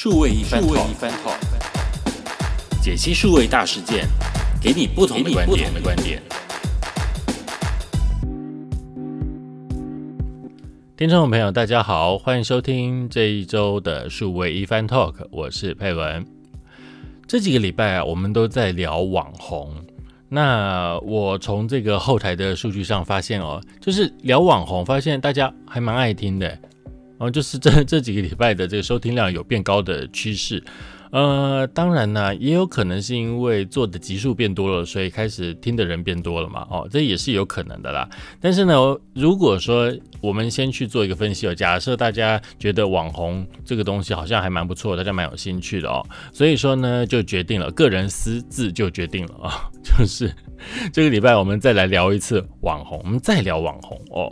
数位一番 talk，解析数位大事件，给你不同的观点。的观点。听众朋友，大家好，欢迎收听这一周的数位一番 talk，我是佩文。这几个礼拜啊，我们都在聊网红。那我从这个后台的数据上发现哦，就是聊网红，发现大家还蛮爱听的。哦，就是这 这几个礼拜的这个收听量有变高的趋势，呃，当然呢，也有可能是因为做的集数变多了，所以开始听的人变多了嘛，哦，这也是有可能的啦。但是呢，如果说我们先去做一个分析哦，假设大家觉得网红这个东西好像还蛮不错，大家蛮有兴趣的哦，所以说呢，就决定了个人私自就决定了啊，就是。这个礼拜我们再来聊一次网红，我们再聊网红哦。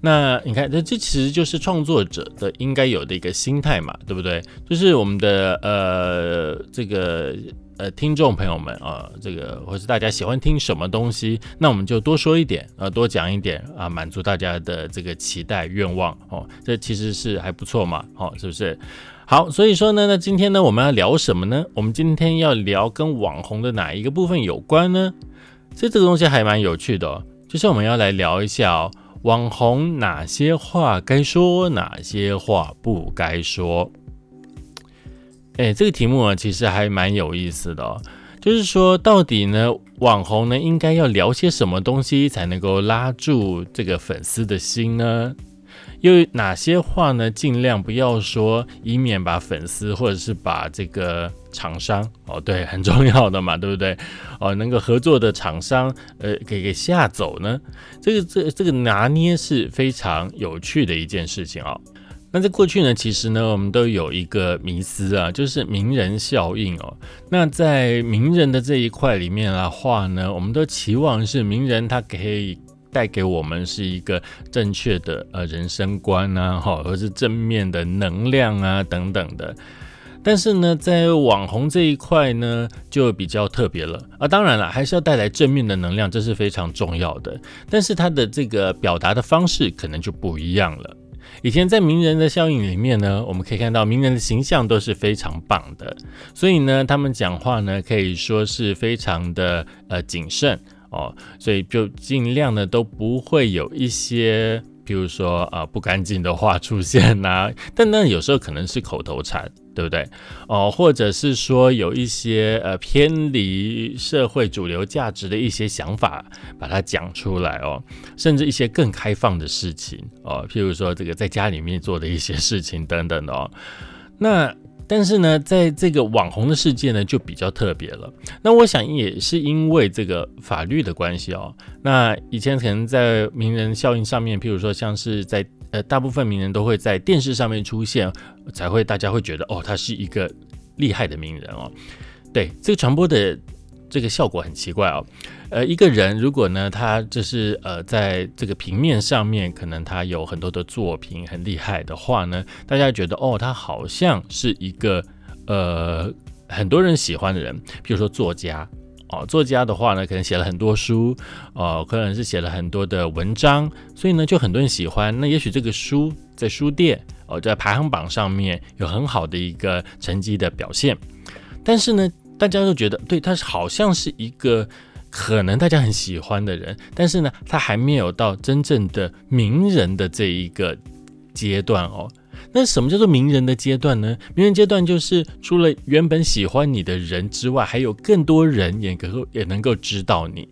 那你看，这这其实就是创作者的应该有的一个心态嘛，对不对？就是我们的呃呃这个呃听众朋友们啊，这个或是大家喜欢听什么东西，那我们就多说一点啊，多讲一点啊，满足大家的这个期待愿望哦。这其实是还不错嘛，哦，是不是？好，所以说呢，那今天呢我们要聊什么呢？我们今天要聊跟网红的哪一个部分有关呢？所以这个东西还蛮有趣的哦，就是我们要来聊一下哦，网红哪些话该说，哪些话不该说。哎，这个题目啊，其实还蛮有意思的哦，就是说到底呢，网红呢应该要聊些什么东西才能够拉住这个粉丝的心呢？又哪些话呢？尽量不要说，以免把粉丝或者是把这个厂商哦，对，很重要的嘛，对不对？哦，能够合作的厂商，呃，给给吓走呢？这个这这个拿捏是非常有趣的一件事情哦。那在过去呢，其实呢，我们都有一个迷思啊，就是名人效应哦。那在名人的这一块里面的话呢，我们都期望是名人他可以。带给我们是一个正确的呃人生观啊，哈，或是正面的能量啊等等的。但是呢，在网红这一块呢，就比较特别了啊。当然了，还是要带来正面的能量，这是非常重要的。但是他的这个表达的方式可能就不一样了。以前在名人的效应里面呢，我们可以看到名人的形象都是非常棒的，所以呢，他们讲话呢可以说是非常的呃谨慎。哦，所以就尽量呢都不会有一些，譬如说呃不干净的话出现呐，但那有时候可能是口头禅，对不对？哦，或者是说有一些呃偏离社会主流价值的一些想法，把它讲出来哦，甚至一些更开放的事情哦，譬如说这个在家里面做的一些事情等等哦，那。但是呢，在这个网红的世界呢，就比较特别了。那我想也是因为这个法律的关系哦。那以前可能在名人效应上面，譬如说像是在呃，大部分名人都会在电视上面出现，才会大家会觉得哦，他是一个厉害的名人哦。对，这个传播的。这个效果很奇怪哦，呃，一个人如果呢，他就是呃，在这个平面上面，可能他有很多的作品很厉害的话呢，大家觉得哦，他好像是一个呃很多人喜欢的人，比如说作家哦，作家的话呢，可能写了很多书哦，可能是写了很多的文章，所以呢，就很多人喜欢。那也许这个书在书店哦，在排行榜上面有很好的一个成绩的表现，但是呢。大家都觉得，对他好像是一个可能大家很喜欢的人，但是呢，他还没有到真正的名人的这一个阶段哦。那什么叫做名人的阶段呢？名人阶段就是除了原本喜欢你的人之外，还有更多人也能够也能够知道你。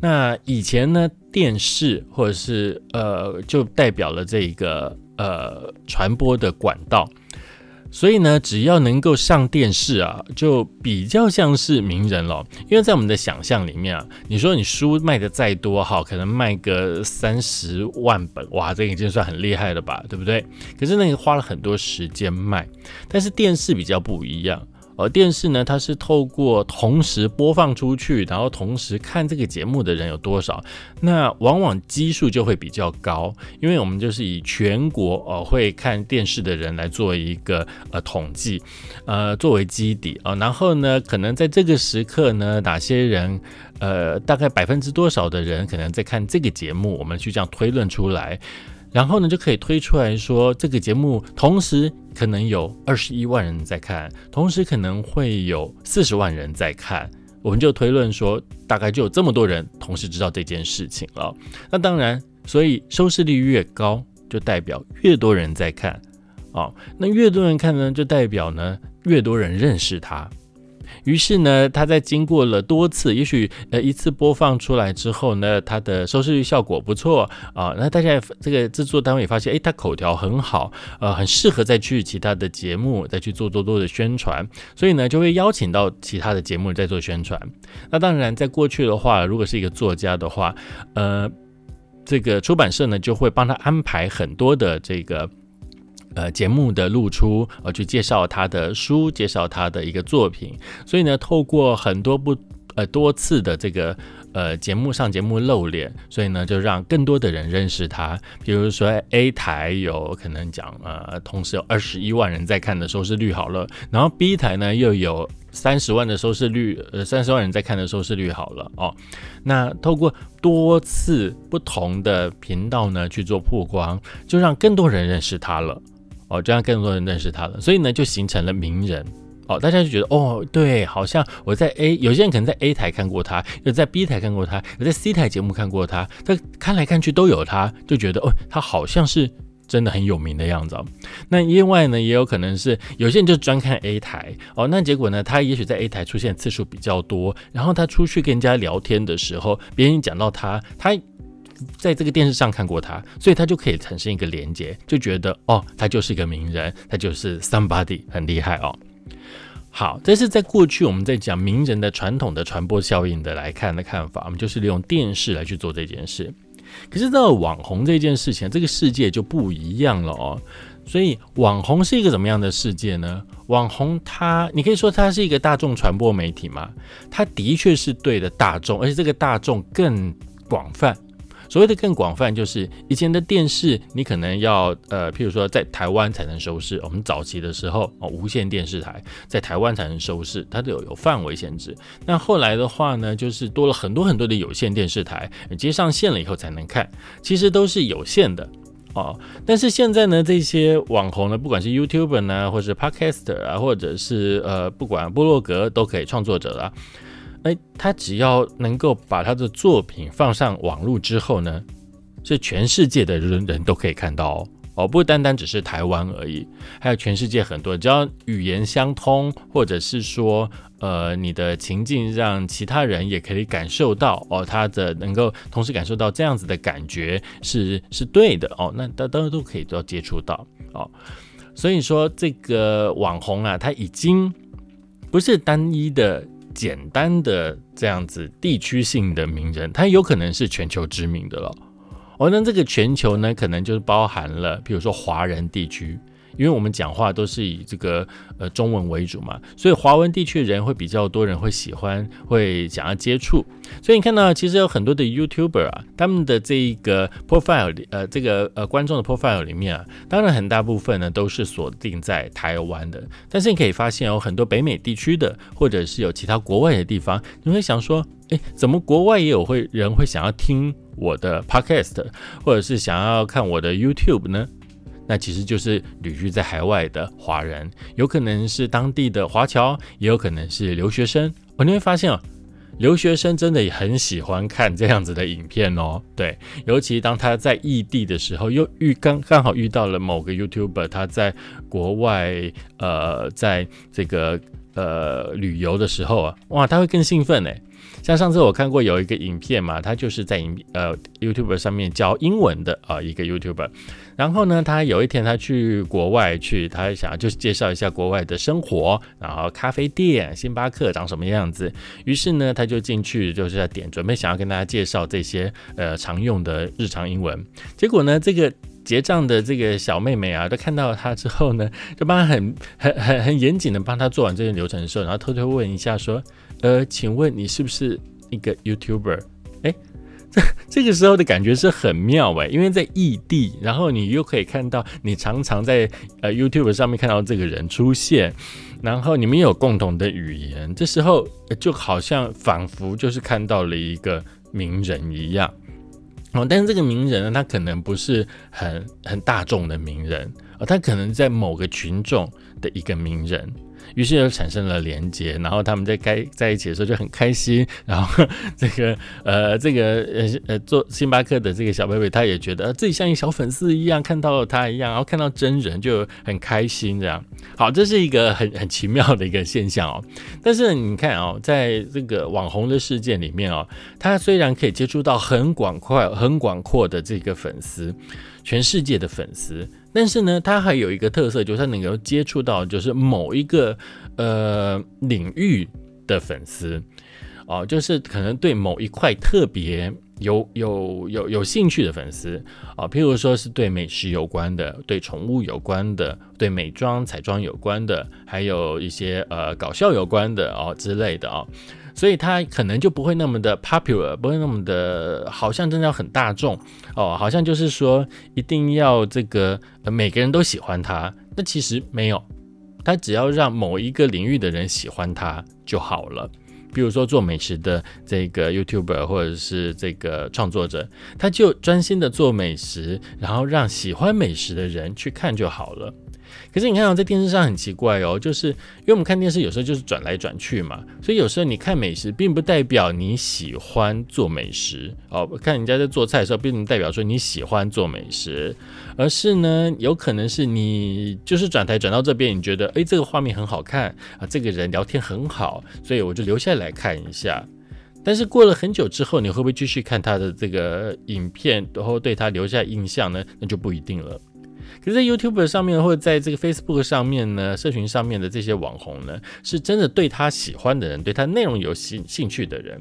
那以前呢，电视或者是呃，就代表了这一个呃传播的管道。所以呢，只要能够上电视啊，就比较像是名人了。因为在我们的想象里面啊，你说你书卖的再多哈，可能卖个三十万本，哇，这已经算很厉害了吧，对不对？可是那你花了很多时间卖，但是电视比较不一样。而电视呢，它是透过同时播放出去，然后同时看这个节目的人有多少，那往往基数就会比较高，因为我们就是以全国呃会看电视的人来做一个呃统计，呃作为基底啊，然后呢，可能在这个时刻呢，哪些人呃大概百分之多少的人可能在看这个节目，我们去这样推论出来。然后呢就可以推出来说这个节目同时可能有二十一万人在看，同时可能会有四十万人在看，我们就推论说大概就有这么多人同时知道这件事情了。那当然，所以收视率越高，就代表越多人在看。哦，那越多人看呢，就代表呢越多人认识他。于是呢，他在经过了多次，也许呃一次播放出来之后呢，他的收视率效果不错啊。那大家这个制作单位也发现，哎，他口条很好，呃，很适合再去其他的节目再去做多多的宣传，所以呢，就会邀请到其他的节目在做宣传。那当然，在过去的话，如果是一个作家的话，呃，这个出版社呢就会帮他安排很多的这个。呃，节目的露出，呃，去介绍他的书，介绍他的一个作品，所以呢，透过很多不呃多次的这个呃节目上节目露脸，所以呢，就让更多的人认识他。比如说 A 台有可能讲呃，同时有二十一万人在看的收视率好了，然后 B 台呢又有三十万的收视率，呃，三十万人在看的收视率好了哦。那透过多次不同的频道呢去做曝光，就让更多人认识他了。哦，这样更多人认识他了，所以呢，就形成了名人。哦，大家就觉得，哦，对，好像我在 A，有些人可能在 A 台看过他，有在 B 台看过他，有在 C 台节目看过他，他看来看去都有他，就觉得，哦，他好像是真的很有名的样子。哦那另外呢，也有可能是有些人就专看 A 台，哦，那结果呢，他也许在 A 台出现次数比较多，然后他出去跟人家聊天的时候，别人讲到他，他。在这个电视上看过他，所以他就可以产生一个连接，就觉得哦，他就是一个名人，他就是 somebody 很厉害哦。好，这是在过去我们在讲名人的传统的传播效应的来看的看法，我们就是利用电视来去做这件事。可是到网红这件事情，这个世界就不一样了哦。所以网红是一个怎么样的世界呢？网红他，你可以说他是一个大众传播媒体吗？他的确是对的大众，而且这个大众更广泛。所谓的更广泛，就是以前的电视，你可能要呃，譬如说在台湾才能收视。我们早期的时候，哦，无线电视台在台湾才能收视，它都有有范围限制。那后来的话呢，就是多了很多很多的有线电视台，接上线了以后才能看，其实都是有限的哦。但是现在呢，这些网红呢，不管是 YouTuber 呢，或是 Podcaster 啊，或者是呃，不管部落格都可以创作者啦。哎，他只要能够把他的作品放上网络之后呢，是全世界的人人都可以看到哦，哦不单单只是台湾而已，还有全世界很多，只要语言相通，或者是说，呃，你的情境让其他人也可以感受到哦，他的能够同时感受到这样子的感觉是是对的哦，那大家都可以都要接触到哦，所以说这个网红啊，他已经不是单一的。简单的这样子地区性的名人，他有可能是全球知名的了。哦，那这个全球呢，可能就是包含了，比如说华人地区。因为我们讲话都是以这个呃中文为主嘛，所以华文地区人会比较多人会喜欢，会想要接触。所以你看到其实有很多的 YouTuber 啊，他们的这一个 profile 呃这个呃观众的 profile 里面啊，当然很大部分呢都是锁定在台湾的。但是你可以发现有很多北美地区的，或者是有其他国外的地方，你会想说，哎，怎么国外也有会人会想要听我的 podcast，或者是想要看我的 YouTube 呢？那其实就是旅居在海外的华人，有可能是当地的华侨，也有可能是留学生。哦，你会发现哦，留学生真的也很喜欢看这样子的影片哦。对，尤其当他在异地的时候，又遇刚刚好遇到了某个 YouTuber，他在国外，呃，在这个呃旅游的时候啊，哇，他会更兴奋哎。像上次我看过有一个影片嘛，他就是在影呃 YouTube 上面教英文的啊一个 YouTuber，然后呢，他有一天他去国外去，他想要就是介绍一下国外的生活，然后咖啡店、星巴克长什么样子，于是呢，他就进去就是在点，准备想要跟大家介绍这些呃常用的日常英文，结果呢，这个结账的这个小妹妹啊，都看到他之后呢，就帮他很 很很很严谨的帮他做完这些流程的时候，然后偷偷问一下说。呃，请问你是不是一个 YouTuber？哎，这这个时候的感觉是很妙哎，因为在异地，然后你又可以看到你常常在呃 YouTube 上面看到这个人出现，然后你们有共同的语言，这时候就好像仿佛就是看到了一个名人一样。哦，但是这个名人呢，他可能不是很很大众的名人，哦，他可能在某个群众的一个名人。于是就产生了连接，然后他们在该在一起的时候就很开心，然后 这个呃这个呃呃做星巴克的这个小贝贝，他也觉得自己像一小粉丝一样，看到了他一样，然后看到真人就很开心这样。好，这是一个很很奇妙的一个现象哦。但是你看哦，在这个网红的世界里面哦，他虽然可以接触到很广阔、很广阔的这个粉丝，全世界的粉丝。但是呢，它还有一个特色，就是它能够接触到就是某一个呃领域的粉丝哦，就是可能对某一块特别有有有有兴趣的粉丝啊，譬如说是对美食有关的，对宠物有关的，对美妆彩妆有关的，还有一些呃搞笑有关的哦之类的啊。所以它可能就不会那么的 popular，不会那么的，好像真的要很大众哦，好像就是说一定要这个每个人都喜欢它。那其实没有，它只要让某一个领域的人喜欢它就好了。比如说做美食的这个 YouTuber 或者是这个创作者，他就专心的做美食，然后让喜欢美食的人去看就好了。可是你看到在电视上很奇怪哦，就是因为我们看电视有时候就是转来转去嘛，所以有时候你看美食，并不代表你喜欢做美食哦。看人家在做菜的时候，并不代表说你喜欢做美食，而是呢，有可能是你就是转台转到这边，你觉得诶这个画面很好看啊，这个人聊天很好，所以我就留下来看一下。但是过了很久之后，你会不会继续看他的这个影片，然后对他留下印象呢？那就不一定了。可是，在 YouTube 上面或者在这个 Facebook 上面呢，社群上面的这些网红呢，是真的对他喜欢的人，对他内容有兴兴趣的人。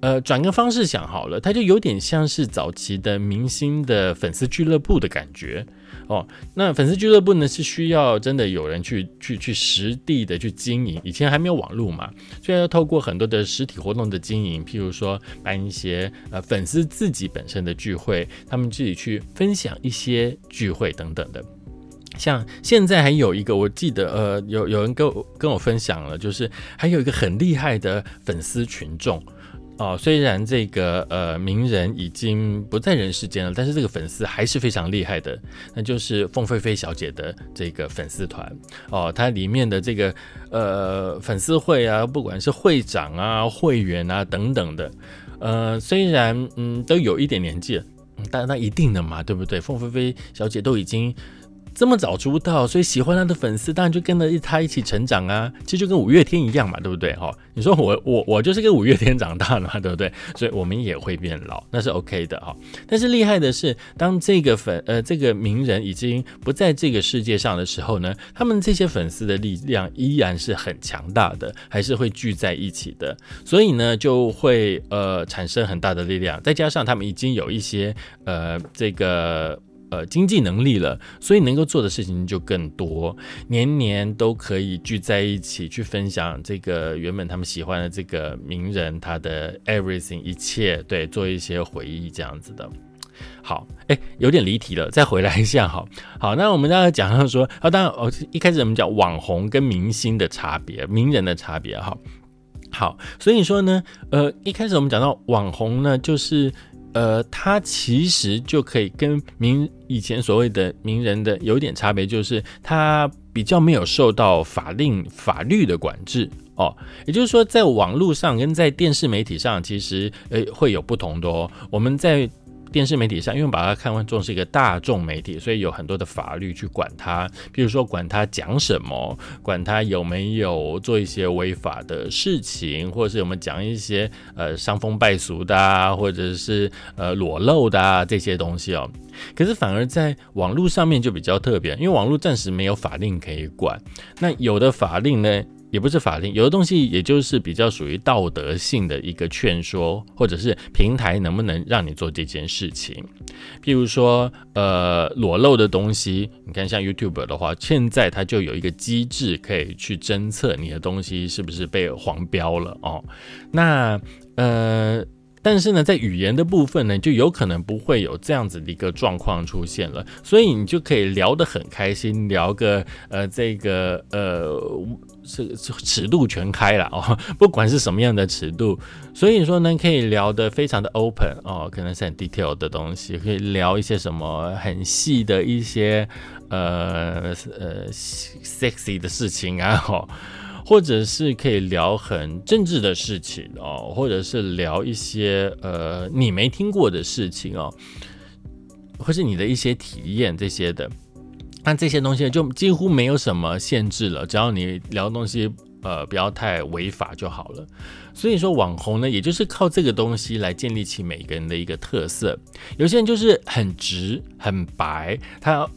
呃，转个方式想好了，他就有点像是早期的明星的粉丝俱乐部的感觉。哦，那粉丝俱乐部呢是需要真的有人去去去实地的去经营，以前还没有网络嘛，所以要透过很多的实体活动的经营，譬如说办一些呃粉丝自己本身的聚会，他们自己去分享一些聚会等等的。像现在还有一个，我记得呃有有人跟我跟我分享了，就是还有一个很厉害的粉丝群众。哦，虽然这个呃名人已经不在人世间了，但是这个粉丝还是非常厉害的，那就是凤飞飞小姐的这个粉丝团哦，它里面的这个呃粉丝会啊，不管是会长啊、会员啊等等的，呃，虽然嗯都有一点年纪了，但那一定的嘛，对不对？凤飞飞小姐都已经。这么早出道，所以喜欢他的粉丝当然就跟着他一起成长啊。其实就跟五月天一样嘛，对不对？哈，你说我我我就是跟五月天长大的嘛，对不对？所以我们也会变老，那是 OK 的哈。但是厉害的是，当这个粉呃这个名人已经不在这个世界上的时候呢，他们这些粉丝的力量依然是很强大的，还是会聚在一起的。所以呢，就会呃产生很大的力量。再加上他们已经有一些呃这个。呃，经济能力了，所以能够做的事情就更多，年年都可以聚在一起去分享这个原本他们喜欢的这个名人他的 everything 一切，对，做一些回忆这样子的。好，哎，有点离题了，再回来一下，好好，那我们刚才讲到说，啊，当然，哦，一开始我们讲网红跟明星的差别，名人的差别，哈，好，所以说呢，呃，一开始我们讲到网红呢，就是。呃，他其实就可以跟名以前所谓的名人的有点差别，就是他比较没有受到法令法律的管制哦。也就是说，在网络上跟在电视媒体上，其实呃会有不同的哦。我们在电视媒体上，因为把它看作是一个大众媒体，所以有很多的法律去管它，比如说管它讲什么，管它有没有做一些违法的事情，或者是我们讲一些呃伤风败俗的，啊，或者是呃裸露的啊这些东西哦。可是反而在网络上面就比较特别，因为网络暂时没有法令可以管，那有的法令呢？也不是法令，有的东西也就是比较属于道德性的一个劝说，或者是平台能不能让你做这件事情。譬如说，呃，裸露的东西，你看像 YouTube 的话，现在它就有一个机制可以去侦测你的东西是不是被黄标了哦。那呃。但是呢，在语言的部分呢，就有可能不会有这样子的一个状况出现了，所以你就可以聊得很开心，聊个呃这个呃这尺度全开了哦，不管是什么样的尺度，所以说呢，可以聊得非常的 open 哦，可能是很 detail 的东西，可以聊一些什么很细的一些呃呃 sexy 的事情啊，哦。或者是可以聊很政治的事情哦，或者是聊一些呃你没听过的事情哦，或是你的一些体验这些的，那这些东西就几乎没有什么限制了，只要你聊东西呃不要太违法就好了。所以说网红呢，也就是靠这个东西来建立起每个人的一个特色。有些人就是很直很白，他。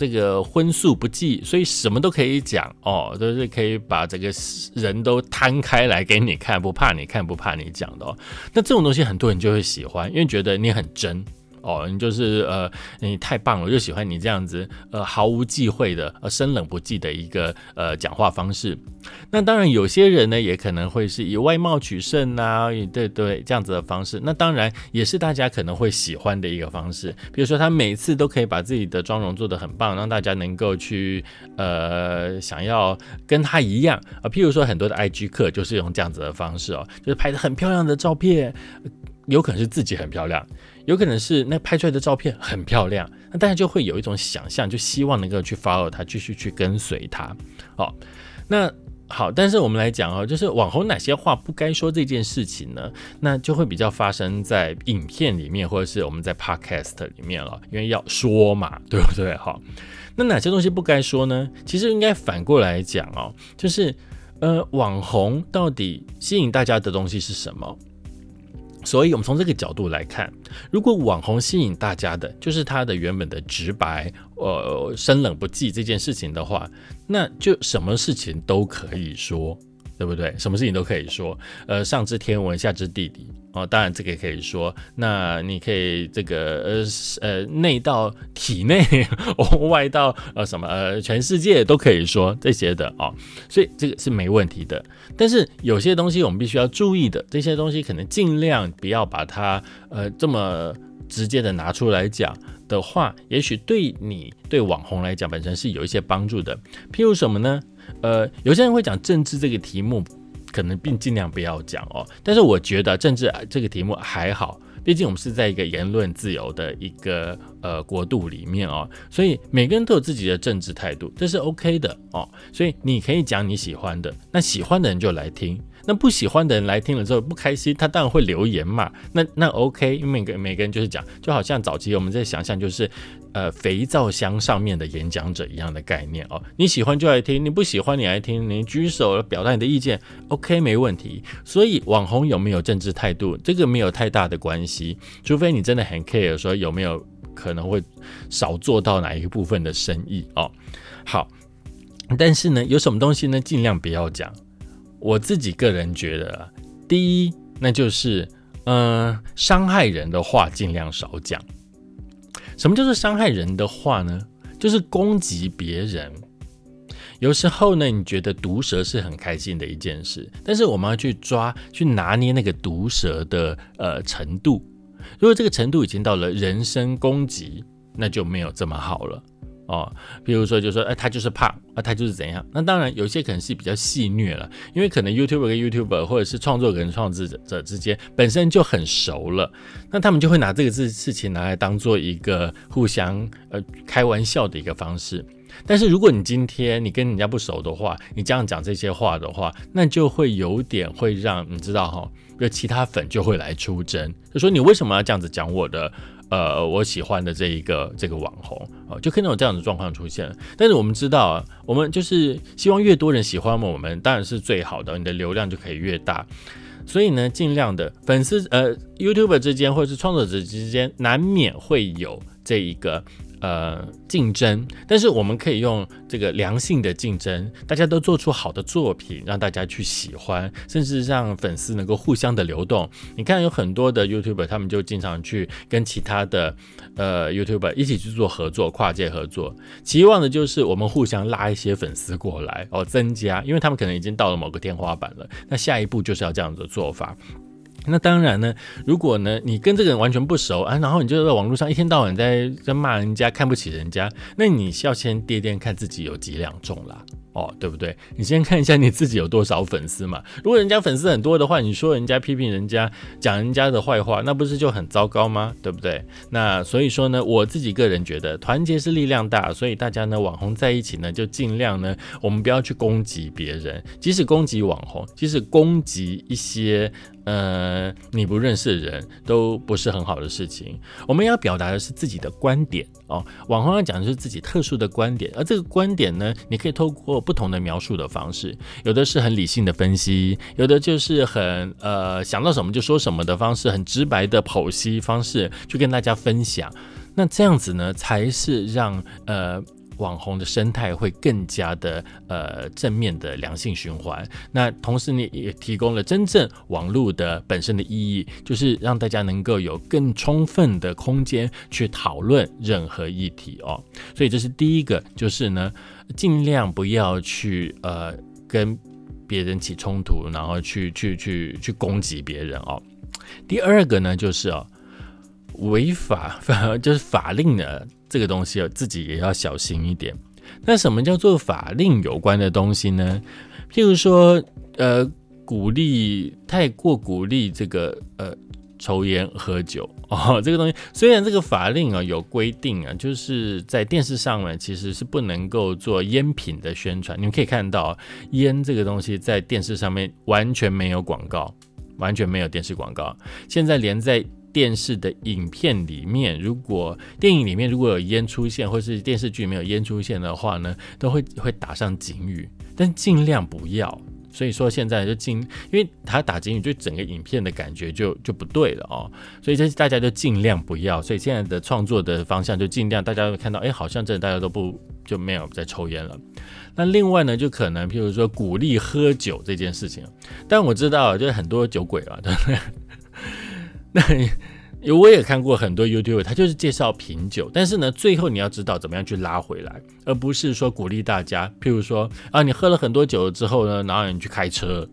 这个荤素不忌，所以什么都可以讲哦，都是可以把这个人都摊开来给你看，不怕你看，不怕你讲的哦。那这种东西很多人就会喜欢，因为觉得你很真。哦，你就是呃，你太棒了，我就喜欢你这样子，呃，毫无忌讳的，呃，生冷不忌的一个呃讲话方式。那当然，有些人呢，也可能会是以外貌取胜啊，对对，这样子的方式。那当然也是大家可能会喜欢的一个方式。比如说，他每次都可以把自己的妆容做得很棒，让大家能够去呃想要跟他一样啊。譬如说，很多的 IG 客就是用这样子的方式哦，就是拍的很漂亮的照片，有可能是自己很漂亮。有可能是那拍出来的照片很漂亮，那大家就会有一种想象，就希望能够去 follow 他，继续去跟随他。好，那好，但是我们来讲哦，就是网红哪些话不该说这件事情呢？那就会比较发生在影片里面，或者是我们在 podcast 里面了，因为要说嘛，对不对？好，那哪些东西不该说呢？其实应该反过来讲哦，就是呃，网红到底吸引大家的东西是什么？所以，我们从这个角度来看，如果网红吸引大家的就是他的原本的直白，呃，生冷不忌这件事情的话，那就什么事情都可以说。对不对？什么事情都可以说，呃，上知天文，下知地理哦。当然，这个也可以说。那你可以这个呃呃内到体内，外到呃什么呃全世界都可以说这些的哦。所以这个是没问题的。但是有些东西我们必须要注意的，这些东西可能尽量不要把它呃这么直接的拿出来讲的话，也许对你对网红来讲本身是有一些帮助的。譬如什么呢？呃，有些人会讲政治这个题目，可能并尽量不要讲哦。但是我觉得政治这个题目还好，毕竟我们是在一个言论自由的一个呃国度里面哦，所以每个人都有自己的政治态度，这是 OK 的哦。所以你可以讲你喜欢的，那喜欢的人就来听。那不喜欢的人来听了之后不开心，他当然会留言嘛。那那 OK，因为每个每个人就是讲，就好像早期我们在想象就是，呃，肥皂箱上面的演讲者一样的概念哦。你喜欢就来听，你不喜欢你来听，你举手表达你的意见，OK 没问题。所以网红有没有政治态度，这个没有太大的关系，除非你真的很 care 说有没有可能会少做到哪一部分的生意哦。好，但是呢，有什么东西呢，尽量不要讲。我自己个人觉得，第一，那就是，嗯，伤害人的话尽量少讲。什么叫做伤害人的话呢？就是攻击别人。有时候呢，你觉得毒舌是很开心的一件事，但是我们要去抓、去拿捏那个毒舌的呃程度。如果这个程度已经到了人身攻击，那就没有这么好了。哦，比如说，就说，哎，他就是胖啊，他就是怎样？那当然，有些可能是比较戏虐了，因为可能 YouTuber 跟 YouTuber 或者是创作跟创作者之间本身就很熟了，那他们就会拿这个事事情拿来当做一个互相呃开玩笑的一个方式。但是如果你今天你跟人家不熟的话，你这样讲这些话的话，那就会有点会让你知道哈，有其他粉就会来出征，就说你为什么要这样子讲我的？呃，我喜欢的这一个这个网红啊，就可能有这样的状况出现。但是我们知道啊，我们就是希望越多人喜欢我们，当然是最好的，你的流量就可以越大。所以呢，尽量的粉丝呃，YouTube 之间或者是创作者之间，难免会有这一个。呃，竞争，但是我们可以用这个良性的竞争，大家都做出好的作品，让大家去喜欢，甚至让粉丝能够互相的流动。你看，有很多的 YouTuber，他们就经常去跟其他的呃 YouTuber 一起去做合作，跨界合作，期望的就是我们互相拉一些粉丝过来哦，增加，因为他们可能已经到了某个天花板了。那下一步就是要这样的做法。那当然呢，如果呢你跟这个人完全不熟啊，然后你就在网络上一天到晚在在骂人家，看不起人家，那你要先掂掂看自己有几两重啦。哦，对不对？你先看一下你自己有多少粉丝嘛。如果人家粉丝很多的话，你说人家批评人家，讲人家的坏话，那不是就很糟糕吗？对不对？那所以说呢，我自己个人觉得团结是力量大，所以大家呢网红在一起呢，就尽量呢，我们不要去攻击别人，即使攻击网红，即使攻击一些。呃，你不认识的人都不是很好的事情。我们要表达的是自己的观点哦。网红要讲的是自己特殊的观点，而这个观点呢，你可以透过不同的描述的方式，有的是很理性的分析，有的就是很呃想到什么就说什么的方式，很直白的剖析方式去跟大家分享。那这样子呢，才是让呃。网红的生态会更加的呃正面的良性循环，那同时你也提供了真正网络的本身的意义，就是让大家能够有更充分的空间去讨论任何议题哦。所以这是第一个，就是呢尽量不要去呃跟别人起冲突，然后去去去去攻击别人哦。第二个呢就是哦违法 就是法令的。这个东西自己也要小心一点。那什么叫做法令有关的东西呢？譬如说，呃，鼓励太过鼓励这个呃抽烟喝酒 哦，这个东西虽然这个法令啊有规定啊，就是在电视上面其实是不能够做烟品的宣传。你们可以看到，烟这个东西在电视上面完全没有广告，完全没有电视广告。现在连在电视的影片里面，如果电影里面如果有烟出现，或是电视剧没有烟出现的话呢，都会会打上警语，但尽量不要。所以说现在就尽，因为他打警语，就整个影片的感觉就就不对了哦。所以这大家就尽量不要。所以现在的创作的方向就尽量，大家会看到，哎，好像真的大家都不就没有在抽烟了。那另外呢，就可能譬如说鼓励喝酒这件事情，但我知道就是很多酒鬼啊，那我也看过很多 YouTube，他就是介绍品酒，但是呢，最后你要知道怎么样去拉回来，而不是说鼓励大家，譬如说啊，你喝了很多酒之后呢，然后你去开车，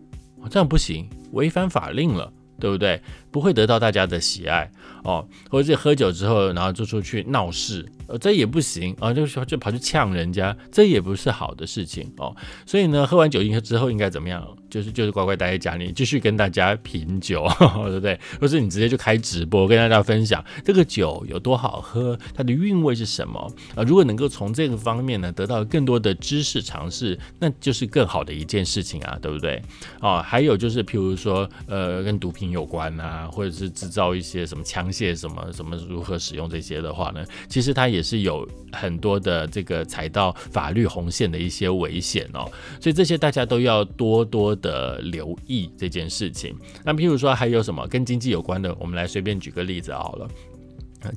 这样不行，违反法令了，对不对？不会得到大家的喜爱哦，或者是喝酒之后，然后就出去闹事。呃，这也不行啊，就说就跑去呛人家，这也不是好的事情哦。所以呢，喝完酒应该之后应该怎么样？就是就是乖乖待在家里，继续跟大家品酒，对不对？或是你直接就开直播跟大家分享这个酒有多好喝，它的韵味是什么啊？如果能够从这个方面呢得到更多的知识尝试，那就是更好的一件事情啊，对不对？哦，还有就是譬如说，呃，跟毒品有关啊，或者是制造一些什么枪械什么什么如何使用这些的话呢，其实它也。也是有很多的这个踩到法律红线的一些危险哦，所以这些大家都要多多的留意这件事情。那譬如说还有什么跟经济有关的，我们来随便举个例子好了。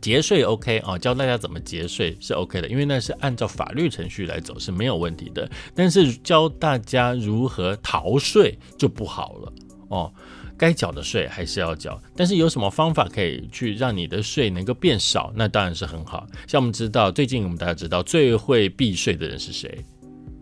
节税 OK 啊，教大家怎么节税是 OK 的，因为那是按照法律程序来走是没有问题的。但是教大家如何逃税就不好了哦。该缴的税还是要缴，但是有什么方法可以去让你的税能够变少？那当然是很好。像我们知道，最近我们大家知道最会避税的人是谁？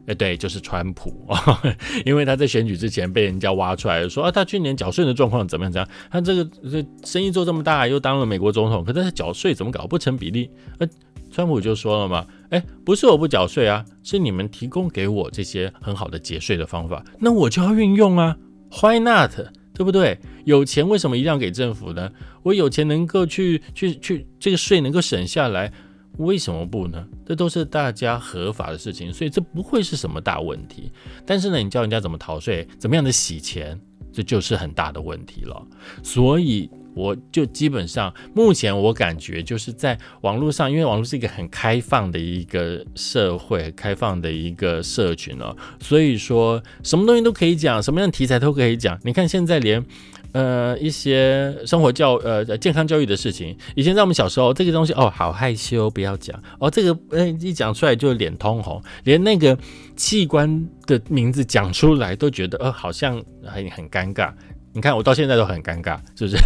哎，对，就是川普，因为他在选举之前被人家挖出来说啊，他去年缴税的状况怎么样？怎样？他这个这生意做这么大，又当了美国总统，可是他缴税怎么搞不成比例？呃，川普就说了嘛，哎，不是我不缴税啊，是你们提供给我这些很好的节税的方法，那我就要运用啊，Why not？对不对？有钱为什么一定要给政府呢？我有钱能够去去去，这个税能够省下来，为什么不呢？这都是大家合法的事情，所以这不会是什么大问题。但是呢，你教人家怎么逃税，怎么样的洗钱，这就是很大的问题了。所以。我就基本上，目前我感觉就是在网络上，因为网络是一个很开放的一个社会，开放的一个社群哦，所以说什么东西都可以讲，什么样的题材都可以讲。你看现在连呃一些生活教呃健康教育的事情，以前在我们小时候这个东西哦好害羞，不要讲哦，这个呃一讲出来就脸通红，连那个器官的名字讲出来都觉得呃好像很很尴尬。你看我到现在都很尴尬，是不是？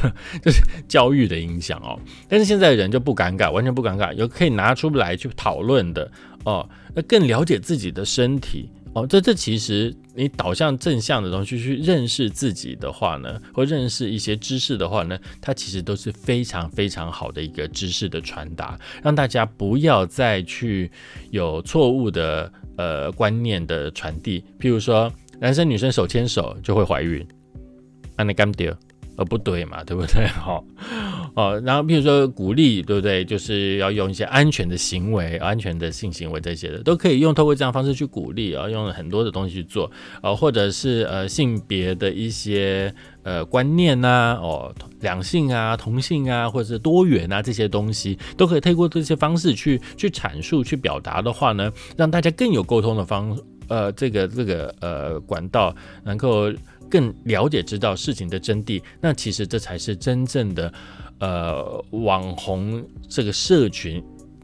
就是教育的影响哦。但是现在人就不尴尬，完全不尴尬，有可以拿出来去讨论的哦。那更了解自己的身体哦，这这其实你导向正向的东西去认识自己的话呢，或认识一些知识的话呢，它其实都是非常非常好的一个知识的传达，让大家不要再去有错误的呃观念的传递。譬如说，男生女生手牵手就会怀孕，那你干掉？呃，不对嘛，对不对？好。哦，然后比如说鼓励，对不对？就是要用一些安全的行为、安全的性行为这些的，都可以用透过这样方式去鼓励啊，用很多的东西去做啊，或者是呃性别的一些呃观念呐，哦两性啊、同性啊，或者是多元啊这些东西，都可以透过这些方式去去阐述、去表达的话呢，让大家更有沟通的方呃这个这个呃管道，能够更了解知道事情的真谛。那其实这才是真正的。呃，网红这个社群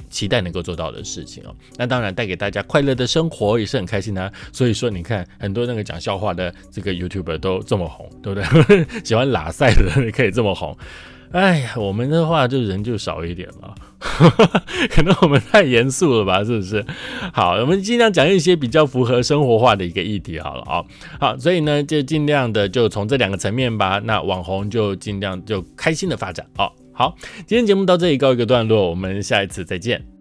期待能够做到的事情哦，那当然带给大家快乐的生活也是很开心的。所以说，你看很多那个讲笑话的这个 YouTuber 都这么红，对不对？喜欢拉赛的人可以这么红。哎呀，我们的话就人就少一点了，可能我们太严肃了吧，是不是？好，我们尽量讲一些比较符合生活化的一个议题好了啊。好，所以呢，就尽量的就从这两个层面吧。那网红就尽量就开心的发展哦。好，今天节目到这里告一个段落，我们下一次再见。